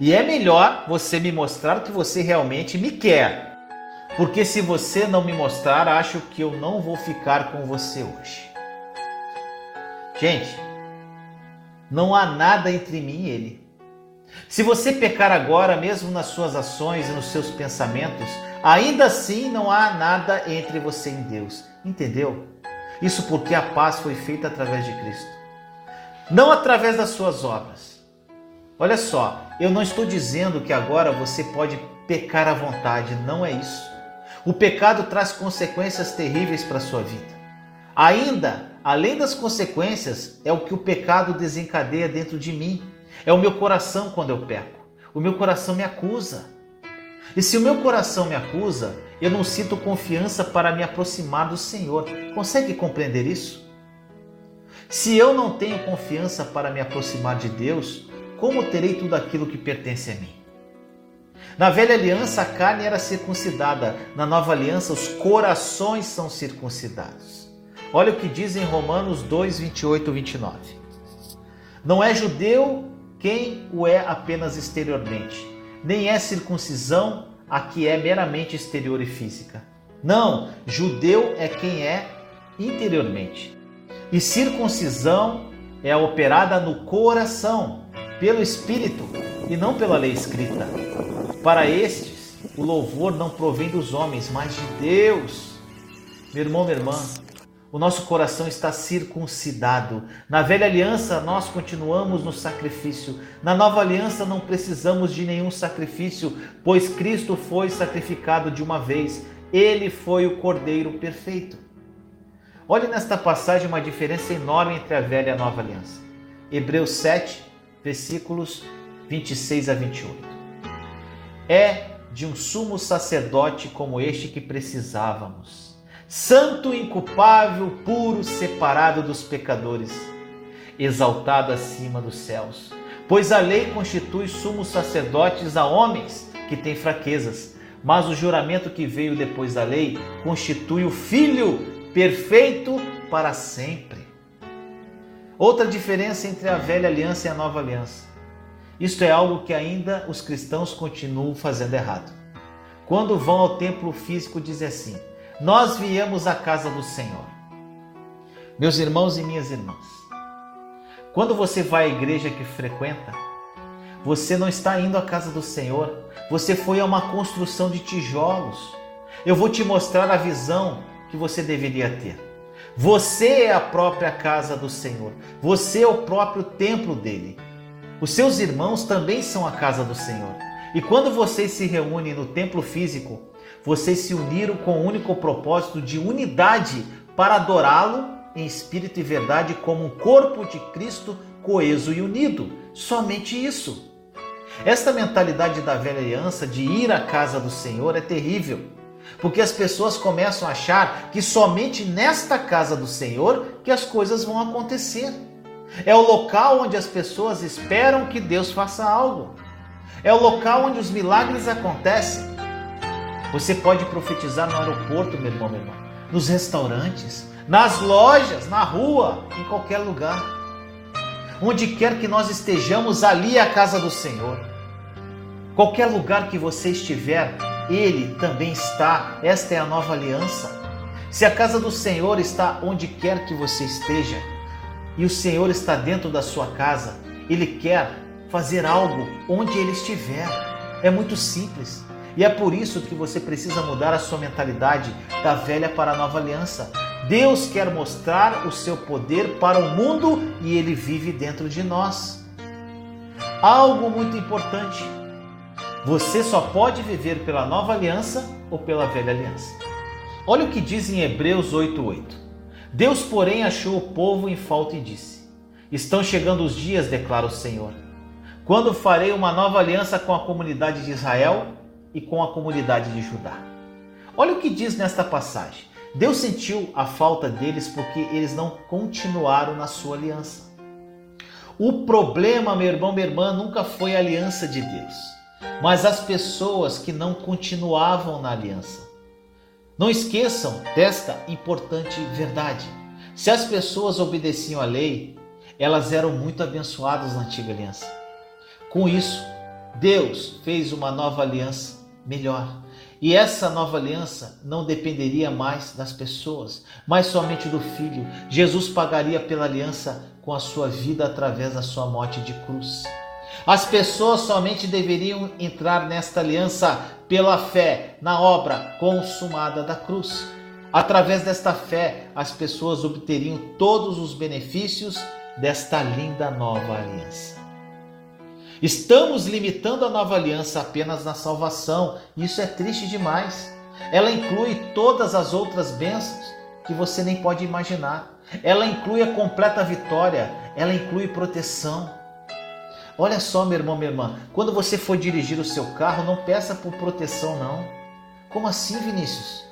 E é melhor você me mostrar o que você realmente me quer. Porque se você não me mostrar, acho que eu não vou ficar com você hoje. Gente, Não há nada entre mim e ele. Se você pecar agora, mesmo nas suas ações e nos seus pensamentos, ainda assim não há nada entre você e Deus. Entendeu? Isso porque a paz foi feita através de Cristo, não através das suas obras. Olha só, eu não estou dizendo que agora você pode pecar à vontade, não é isso. O pecado traz consequências terríveis para a sua vida. Ainda, além das consequências, é o que o pecado desencadeia dentro de mim. É o meu coração quando eu peco. O meu coração me acusa. E se o meu coração me acusa, eu não sinto confiança para me aproximar do Senhor. Consegue compreender isso? Se eu não tenho confiança para me aproximar de Deus, como terei tudo aquilo que pertence a mim? Na velha aliança, a carne era circuncidada, na nova aliança, os corações são circuncidados. Olha o que diz em Romanos 2, 28 e 29. Não é judeu quem o é apenas exteriormente, nem é circuncisão a que é meramente exterior e física. Não, judeu é quem é interiormente. E circuncisão é operada no coração, pelo Espírito e não pela lei escrita. Para estes, o louvor não provém dos homens, mas de Deus. Meu irmão, minha irmã, o nosso coração está circuncidado. Na velha aliança, nós continuamos no sacrifício. Na nova aliança, não precisamos de nenhum sacrifício, pois Cristo foi sacrificado de uma vez. Ele foi o cordeiro perfeito. Olhe nesta passagem uma diferença enorme entre a velha e a nova aliança. Hebreus 7, versículos 26 a 28. É de um sumo sacerdote como este que precisávamos santo, inculpável, puro, separado dos pecadores, exaltado acima dos céus. Pois a lei constitui sumos sacerdotes a homens que têm fraquezas, mas o juramento que veio depois da lei constitui o Filho perfeito para sempre. Outra diferença entre a velha aliança e a nova aliança. Isto é algo que ainda os cristãos continuam fazendo errado. Quando vão ao templo físico, dizem assim: nós viemos à casa do Senhor. Meus irmãos e minhas irmãs, quando você vai à igreja que frequenta, você não está indo à casa do Senhor, você foi a uma construção de tijolos. Eu vou te mostrar a visão que você deveria ter. Você é a própria casa do Senhor, você é o próprio templo dele. Os seus irmãos também são a casa do Senhor. E quando vocês se reúnem no templo físico, vocês se uniram com o único propósito de unidade para adorá-lo em espírito e verdade como um corpo de Cristo coeso e unido. Somente isso. Esta mentalidade da velha aliança de ir à casa do Senhor é terrível, porque as pessoas começam a achar que somente nesta casa do Senhor que as coisas vão acontecer. É o local onde as pessoas esperam que Deus faça algo. É o local onde os milagres acontecem. Você pode profetizar no aeroporto, meu irmão, meu irmão, nos restaurantes, nas lojas, na rua, em qualquer lugar. Onde quer que nós estejamos, ali é a casa do Senhor. Qualquer lugar que você estiver, Ele também está. Esta é a nova aliança. Se a casa do Senhor está onde quer que você esteja, e o Senhor está dentro da sua casa, Ele quer fazer algo onde Ele estiver. É muito simples. E é por isso que você precisa mudar a sua mentalidade da velha para a nova aliança. Deus quer mostrar o seu poder para o mundo e ele vive dentro de nós. Algo muito importante: você só pode viver pela nova aliança ou pela velha aliança. Olha o que diz em Hebreus 8:8. Deus, porém, achou o povo em falta e disse: Estão chegando os dias, declara o Senhor, quando farei uma nova aliança com a comunidade de Israel e com a comunidade de Judá. Olha o que diz nesta passagem. Deus sentiu a falta deles porque eles não continuaram na sua aliança. O problema, meu irmão, minha irmã, nunca foi a aliança de Deus, mas as pessoas que não continuavam na aliança. Não esqueçam desta importante verdade. Se as pessoas obedeciam à lei, elas eram muito abençoadas na antiga aliança. Com isso, Deus fez uma nova aliança melhor. E essa nova aliança não dependeria mais das pessoas, mas somente do Filho. Jesus pagaria pela aliança com a sua vida através da sua morte de cruz. As pessoas somente deveriam entrar nesta aliança pela fé na obra consumada da cruz. Através desta fé, as pessoas obteriam todos os benefícios desta linda nova aliança. Estamos limitando a nova aliança apenas na salvação. Isso é triste demais. Ela inclui todas as outras bênçãos que você nem pode imaginar. Ela inclui a completa vitória, ela inclui proteção. Olha só, meu irmão, minha irmã, quando você for dirigir o seu carro, não peça por proteção, não. Como assim, Vinícius?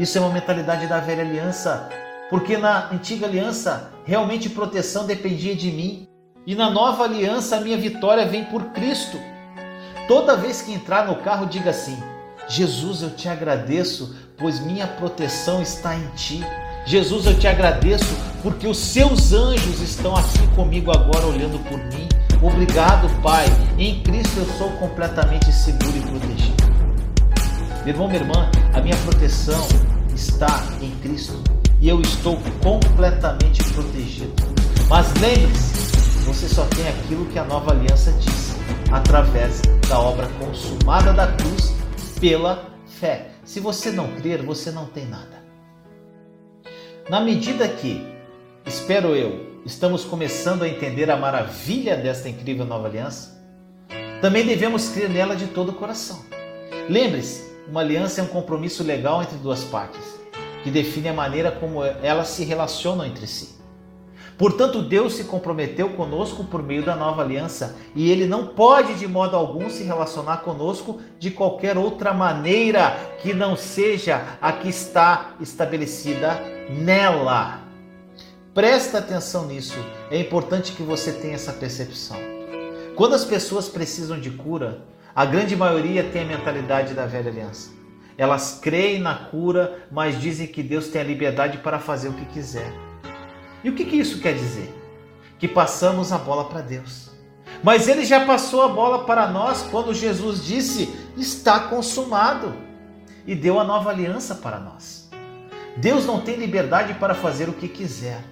Isso é uma mentalidade da velha aliança, porque na antiga aliança realmente proteção dependia de mim, e na nova aliança a minha vitória vem por Cristo. Toda vez que entrar no carro, diga assim: Jesus, eu te agradeço, pois minha proteção está em ti. Jesus, eu te agradeço porque os seus anjos estão aqui comigo agora olhando por mim. Obrigado, Pai. Em Cristo eu sou completamente seguro e protegido. Meu irmão, minha irmã, a minha proteção está em Cristo e eu estou completamente protegido. Mas lembre-se, você só tem aquilo que a nova aliança diz, através da obra consumada da cruz pela fé. Se você não crer, você não tem nada. Na medida que, espero eu, estamos começando a entender a maravilha desta incrível nova aliança, também devemos crer nela de todo o coração. Lembre-se, uma aliança é um compromisso legal entre duas partes, que define a maneira como elas se relacionam entre si. Portanto, Deus se comprometeu conosco por meio da nova aliança e ele não pode de modo algum se relacionar conosco de qualquer outra maneira que não seja a que está estabelecida nela. Presta atenção nisso, é importante que você tenha essa percepção. Quando as pessoas precisam de cura, a grande maioria tem a mentalidade da velha aliança. Elas creem na cura, mas dizem que Deus tem a liberdade para fazer o que quiser. E o que, que isso quer dizer? Que passamos a bola para Deus. Mas ele já passou a bola para nós quando Jesus disse: está consumado, e deu a nova aliança para nós. Deus não tem liberdade para fazer o que quiser.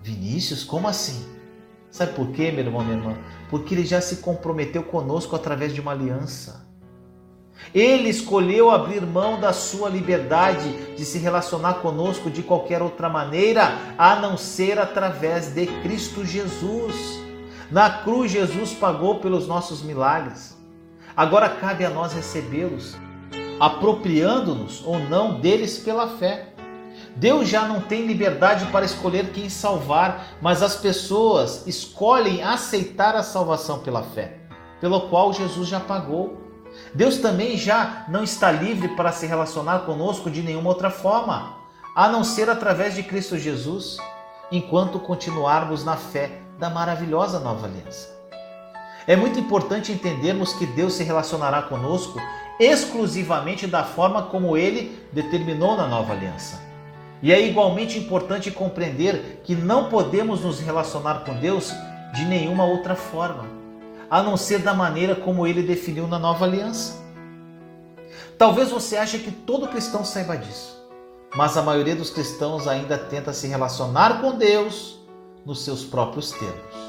Vinícius, como assim? Sabe por quê, meu irmão, minha irmã? Porque ele já se comprometeu conosco através de uma aliança. Ele escolheu abrir mão da sua liberdade de se relacionar conosco de qualquer outra maneira, a não ser através de Cristo Jesus. Na cruz, Jesus pagou pelos nossos milagres. Agora cabe a nós recebê-los, apropriando-nos ou não deles pela fé. Deus já não tem liberdade para escolher quem salvar, mas as pessoas escolhem aceitar a salvação pela fé, pelo qual Jesus já pagou. Deus também já não está livre para se relacionar conosco de nenhuma outra forma, a não ser através de Cristo Jesus, enquanto continuarmos na fé da maravilhosa nova aliança. É muito importante entendermos que Deus se relacionará conosco exclusivamente da forma como ele determinou na nova aliança. E é igualmente importante compreender que não podemos nos relacionar com Deus de nenhuma outra forma a não ser da maneira como ele definiu na nova aliança. Talvez você ache que todo cristão saiba disso, mas a maioria dos cristãos ainda tenta se relacionar com Deus nos seus próprios termos.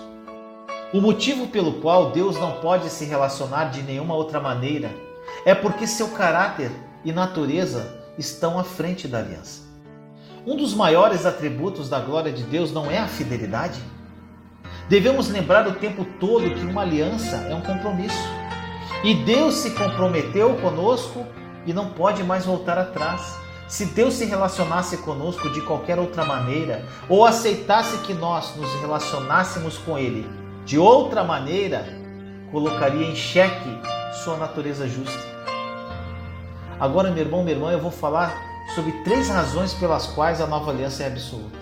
O motivo pelo qual Deus não pode se relacionar de nenhuma outra maneira é porque seu caráter e natureza estão à frente da aliança. Um dos maiores atributos da glória de Deus não é a fidelidade? Devemos lembrar o tempo todo que uma aliança é um compromisso. E Deus se comprometeu conosco e não pode mais voltar atrás. Se Deus se relacionasse conosco de qualquer outra maneira, ou aceitasse que nós nos relacionássemos com Ele de outra maneira, colocaria em xeque sua natureza justa. Agora, meu irmão, minha irmã, eu vou falar sobre três razões pelas quais a nova aliança é absoluta.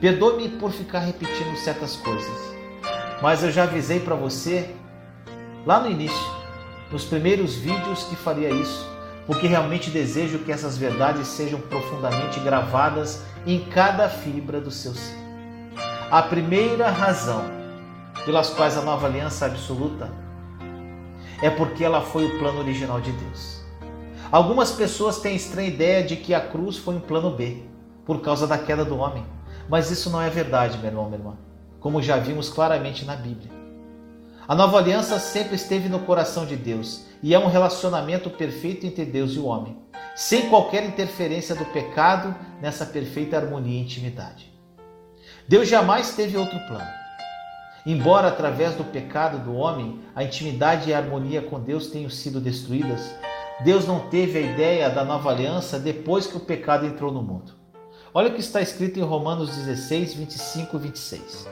Perdoe-me por ficar repetindo certas coisas, mas eu já avisei para você lá no início, nos primeiros vídeos, que faria isso, porque realmente desejo que essas verdades sejam profundamente gravadas em cada fibra do seu ser. A primeira razão pelas quais a nova aliança absoluta é porque ela foi o plano original de Deus. Algumas pessoas têm estranha ideia de que a cruz foi um plano B, por causa da queda do homem. Mas isso não é verdade, meu irmão, minha irmã, como já vimos claramente na Bíblia. A nova aliança sempre esteve no coração de Deus e é um relacionamento perfeito entre Deus e o homem, sem qualquer interferência do pecado nessa perfeita harmonia e intimidade. Deus jamais teve outro plano. Embora através do pecado do homem a intimidade e a harmonia com Deus tenham sido destruídas, Deus não teve a ideia da nova aliança depois que o pecado entrou no mundo. Olha o que está escrito em Romanos 16, 25 e 26.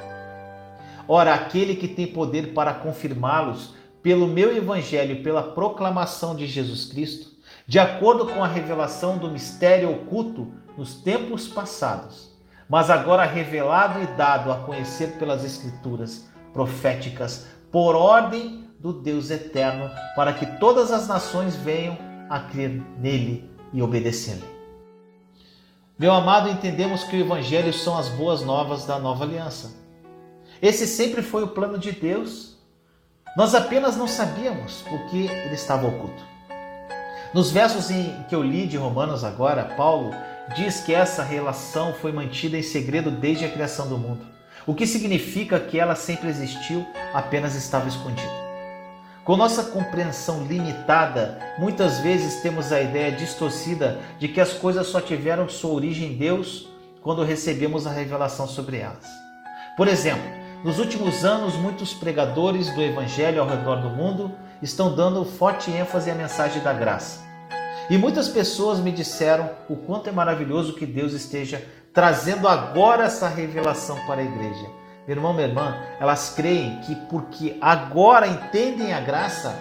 Ora, aquele que tem poder para confirmá-los pelo meu evangelho e pela proclamação de Jesus Cristo, de acordo com a revelação do mistério oculto nos tempos passados, mas agora revelado e dado a conhecer pelas Escrituras proféticas, por ordem do Deus eterno, para que todas as nações venham a crer nele e obedecer-lhe. Meu amado, entendemos que o Evangelho são as boas novas da nova aliança. Esse sempre foi o plano de Deus. Nós apenas não sabíamos porque ele estava oculto. Nos versos em que eu li de Romanos agora, Paulo diz que essa relação foi mantida em segredo desde a criação do mundo, o que significa que ela sempre existiu, apenas estava escondida. Com nossa compreensão limitada, muitas vezes temos a ideia distorcida de que as coisas só tiveram sua origem em Deus quando recebemos a revelação sobre elas. Por exemplo, nos últimos anos, muitos pregadores do Evangelho ao redor do mundo estão dando forte ênfase à mensagem da graça. E muitas pessoas me disseram o quanto é maravilhoso que Deus esteja trazendo agora essa revelação para a igreja meu irmão, minha irmã, elas creem que porque agora entendem a graça,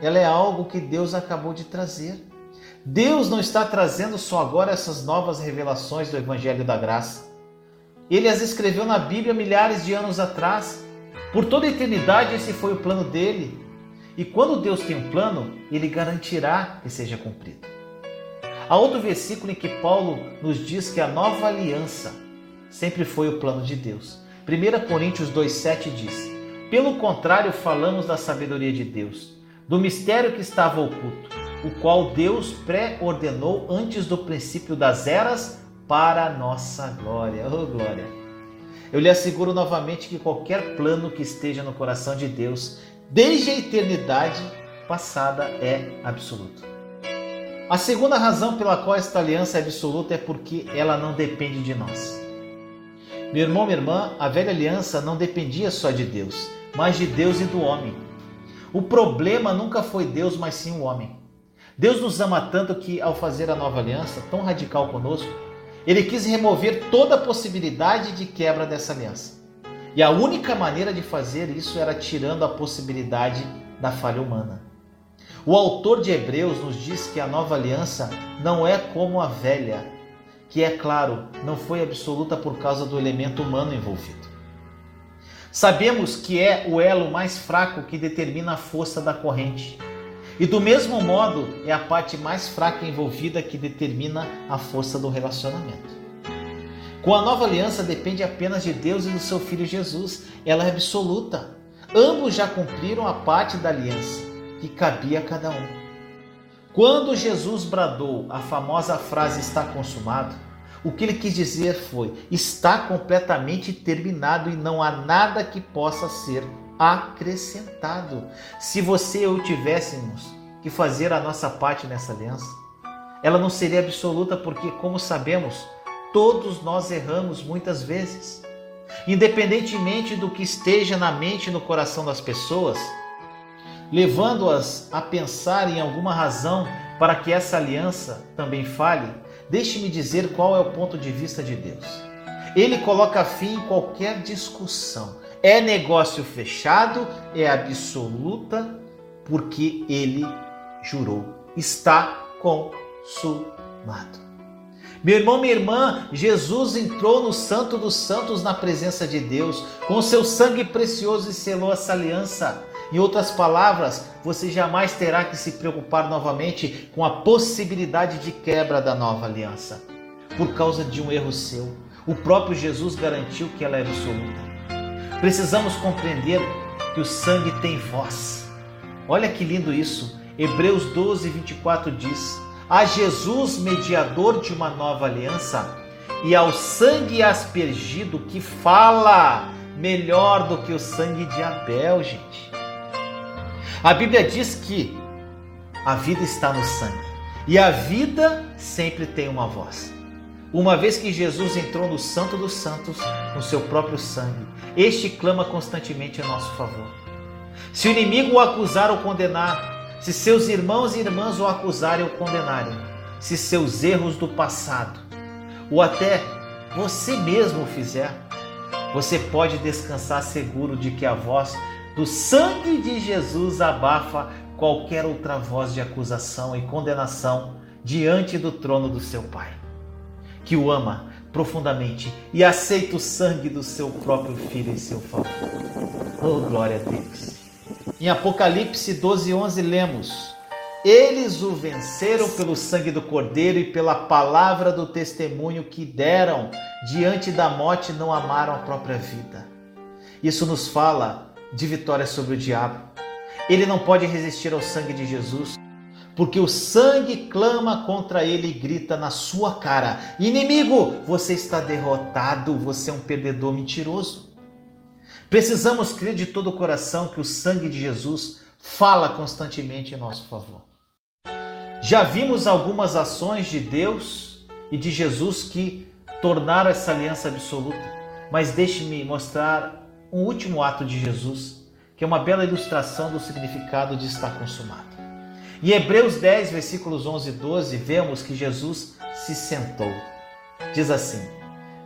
ela é algo que Deus acabou de trazer. Deus não está trazendo só agora essas novas revelações do Evangelho da Graça. Ele as escreveu na Bíblia milhares de anos atrás. Por toda a eternidade, esse foi o plano dele. E quando Deus tem um plano, ele garantirá que seja cumprido. Há outro versículo em que Paulo nos diz que a nova aliança sempre foi o plano de Deus. 1 Coríntios 2,7 diz: Pelo contrário, falamos da sabedoria de Deus, do mistério que estava oculto, o qual Deus pré-ordenou antes do princípio das eras para nossa glória. Oh, glória! Eu lhe asseguro novamente que qualquer plano que esteja no coração de Deus, desde a eternidade passada, é absoluto. A segunda razão pela qual esta aliança é absoluta é porque ela não depende de nós. Meu irmão, minha irmã, a velha aliança não dependia só de Deus, mas de Deus e do homem. O problema nunca foi Deus, mas sim o homem. Deus nos ama tanto que, ao fazer a nova aliança, tão radical conosco, ele quis remover toda a possibilidade de quebra dessa aliança. E a única maneira de fazer isso era tirando a possibilidade da falha humana. O autor de Hebreus nos diz que a nova aliança não é como a velha, que é claro, não foi absoluta por causa do elemento humano envolvido. Sabemos que é o elo mais fraco que determina a força da corrente. E do mesmo modo, é a parte mais fraca envolvida que determina a força do relacionamento. Com a nova aliança depende apenas de Deus e do seu filho Jesus. Ela é absoluta. Ambos já cumpriram a parte da aliança que cabia a cada um. Quando Jesus bradou a famosa frase está consumado, o que ele quis dizer foi: está completamente terminado e não há nada que possa ser acrescentado. Se você eu tivéssemos que fazer a nossa parte nessa aliança, ela não seria absoluta porque, como sabemos, todos nós erramos muitas vezes. Independentemente do que esteja na mente e no coração das pessoas, levando-as a pensar em alguma razão para que essa aliança também fale, deixe-me dizer qual é o ponto de vista de Deus. Ele coloca fim em qualquer discussão. É negócio fechado, é absoluta, porque ele jurou. Está consumado. Meu irmão, minha irmã, Jesus entrou no Santo dos Santos na presença de Deus, com seu sangue precioso e selou essa aliança. Em outras palavras, você jamais terá que se preocupar novamente com a possibilidade de quebra da nova aliança, por causa de um erro seu. O próprio Jesus garantiu que ela é absoluta. Precisamos compreender que o sangue tem voz. Olha que lindo isso. Hebreus 12, 24 diz: A Jesus, mediador de uma nova aliança, e ao sangue aspergido que fala melhor do que o sangue de Abel, gente. A Bíblia diz que a vida está no sangue e a vida sempre tem uma voz. Uma vez que Jesus entrou no Santo dos Santos com seu próprio sangue, este clama constantemente em nosso favor. Se o inimigo o acusar ou condenar, se seus irmãos e irmãs o acusarem ou condenarem, se seus erros do passado, ou até você mesmo o fizer, você pode descansar seguro de que a voz do sangue de Jesus abafa qualquer outra voz de acusação e condenação diante do trono do seu Pai, que o ama profundamente e aceita o sangue do seu próprio filho em seu favor. Oh, glória a Deus. Em Apocalipse 12, 11 lemos: Eles o venceram pelo sangue do Cordeiro e pela palavra do testemunho que deram diante da morte, não amaram a própria vida. Isso nos fala de vitória sobre o diabo. Ele não pode resistir ao sangue de Jesus, porque o sangue clama contra ele e grita na sua cara: Inimigo, você está derrotado, você é um perdedor mentiroso. Precisamos crer de todo o coração que o sangue de Jesus fala constantemente em nosso favor. Já vimos algumas ações de Deus e de Jesus que tornaram essa aliança absoluta, mas deixe-me mostrar um último ato de Jesus, que é uma bela ilustração do significado de estar consumado. Em Hebreus 10, versículos 11 e 12, vemos que Jesus se sentou. Diz assim: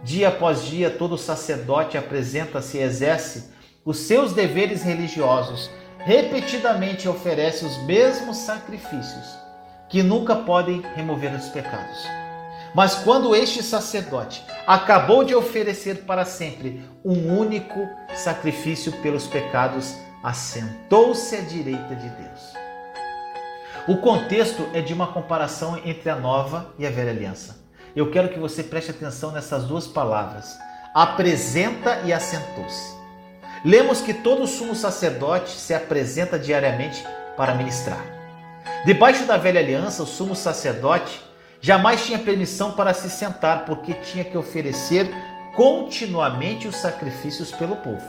Dia após dia, todo sacerdote apresenta-se e exerce os seus deveres religiosos, repetidamente oferece os mesmos sacrifícios, que nunca podem remover os pecados. Mas quando este sacerdote acabou de oferecer para sempre um único sacrifício pelos pecados, assentou-se à direita de Deus. O contexto é de uma comparação entre a nova e a velha aliança. Eu quero que você preste atenção nessas duas palavras: apresenta e assentou-se. Lemos que todo sumo sacerdote se apresenta diariamente para ministrar. Debaixo da velha aliança, o sumo sacerdote jamais tinha permissão para se sentar, porque tinha que oferecer continuamente os sacrifícios pelo povo.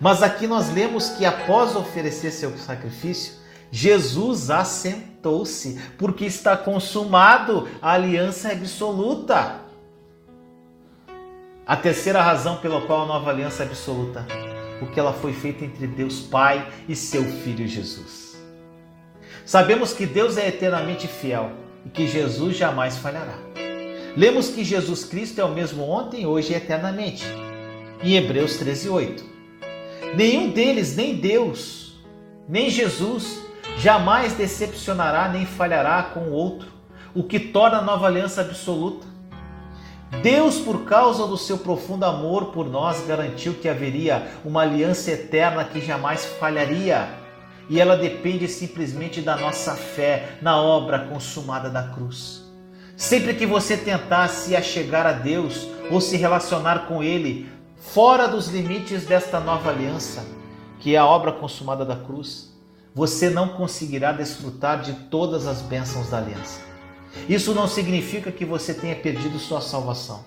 Mas aqui nós lemos que após oferecer seu sacrifício, Jesus assentou-se, porque está consumado a aliança absoluta. A terceira razão pela qual a nova aliança é absoluta, porque ela foi feita entre Deus Pai e seu Filho Jesus. Sabemos que Deus é eternamente fiel e que Jesus jamais falhará. Lemos que Jesus Cristo é o mesmo ontem, hoje e eternamente. Em Hebreus 13:8. Nenhum deles, nem Deus, nem Jesus, jamais decepcionará nem falhará com o outro, o que torna a nova aliança absoluta. Deus, por causa do seu profundo amor por nós, garantiu que haveria uma aliança eterna que jamais falharia. E ela depende simplesmente da nossa fé na obra consumada da cruz. Sempre que você tentar se achegar a Deus ou se relacionar com Ele fora dos limites desta nova aliança, que é a obra consumada da cruz, você não conseguirá desfrutar de todas as bênçãos da aliança. Isso não significa que você tenha perdido sua salvação,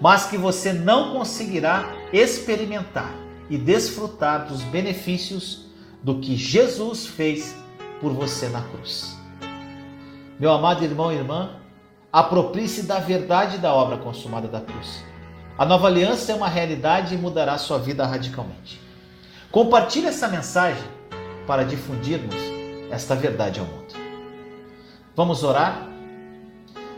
mas que você não conseguirá experimentar e desfrutar dos benefícios do que Jesus fez por você na cruz. Meu amado irmão e irmã, aproprie-se da verdade da obra consumada da cruz. A nova aliança é uma realidade e mudará sua vida radicalmente. Compartilhe essa mensagem para difundirmos esta verdade ao mundo. Vamos orar?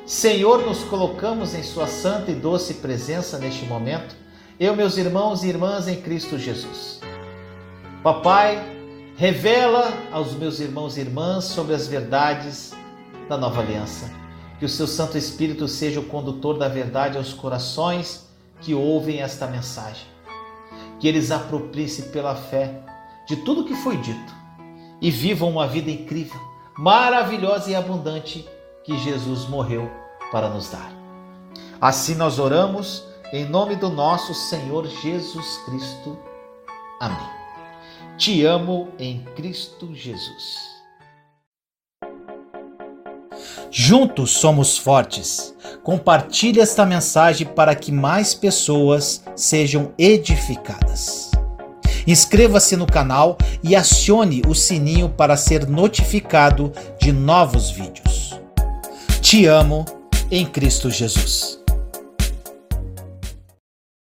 Senhor, nos colocamos em Sua santa e doce presença neste momento, eu, meus irmãos e irmãs em Cristo Jesus. Papai, revela aos meus irmãos e irmãs sobre as verdades da nova aliança. Que o Seu Santo Espírito seja o condutor da verdade aos corações que ouvem esta mensagem. Que eles apropriem-se pela fé de tudo que foi dito e vivam uma vida incrível, maravilhosa e abundante que Jesus morreu para nos dar. Assim nós oramos em nome do nosso Senhor Jesus Cristo. Amém. Te amo em Cristo Jesus. Juntos somos fortes. Compartilhe esta mensagem para que mais pessoas sejam edificadas. Inscreva-se no canal e acione o sininho para ser notificado de novos vídeos. Te amo em Cristo Jesus.